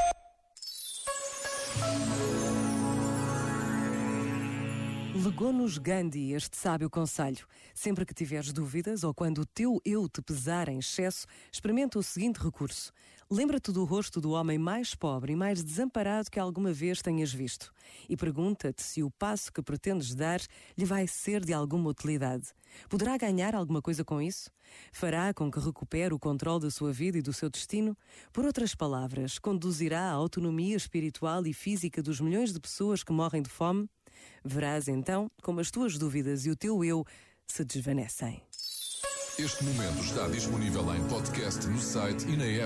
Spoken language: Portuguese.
you Legou-nos Gandhi este sábio conselho. Sempre que tiveres dúvidas ou quando o teu eu te pesar em excesso, experimenta o seguinte recurso. Lembra-te do rosto do homem mais pobre e mais desamparado que alguma vez tenhas visto e pergunta-te se o passo que pretendes dar lhe vai ser de alguma utilidade. Poderá ganhar alguma coisa com isso? Fará com que recupere o controle da sua vida e do seu destino? Por outras palavras, conduzirá à autonomia espiritual e física dos milhões de pessoas que morrem de fome? Verás então como as tuas dúvidas e o teu eu se desvanecem. Este momento está disponível em podcast no site e na app.